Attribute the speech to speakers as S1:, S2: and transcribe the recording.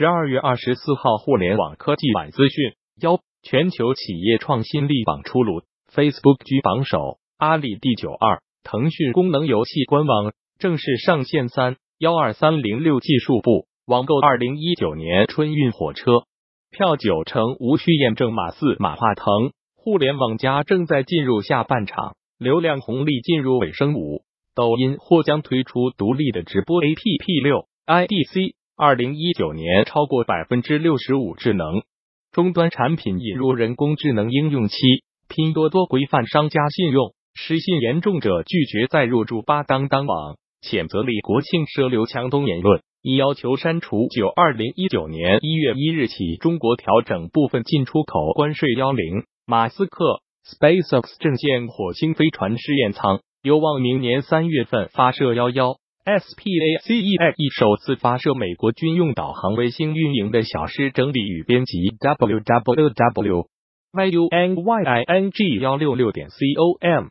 S1: 十二月二十四号，互联网科技晚资讯：幺，全球企业创新力榜出炉，Facebook 居榜首，阿里第九二。腾讯功能游戏官网正式上线。三幺二三零六技术部网购二零一九年春运火车票九成无需验证码。四马化腾，互联网加正在进入下半场，流量红利进入尾声。五抖音或将推出独立的直播 APP。六 IDC。二零一九年，超过百分之六十五智能终端产品引入人工智能应用期。拼多多规范商家信用，失信严重者拒绝再入驻八当当网。谴责李国庆涉刘强东言论，已要求删除。九二零一九年一月一日起，中国调整部分进出口关税。幺零，马斯克 SpaceX 正建火星飞船试验舱，有望明年三月份发射。幺幺。SpaceX 首次发射美国军用导航卫星运营的小师整理与编辑。www.yunying 幺六六点 com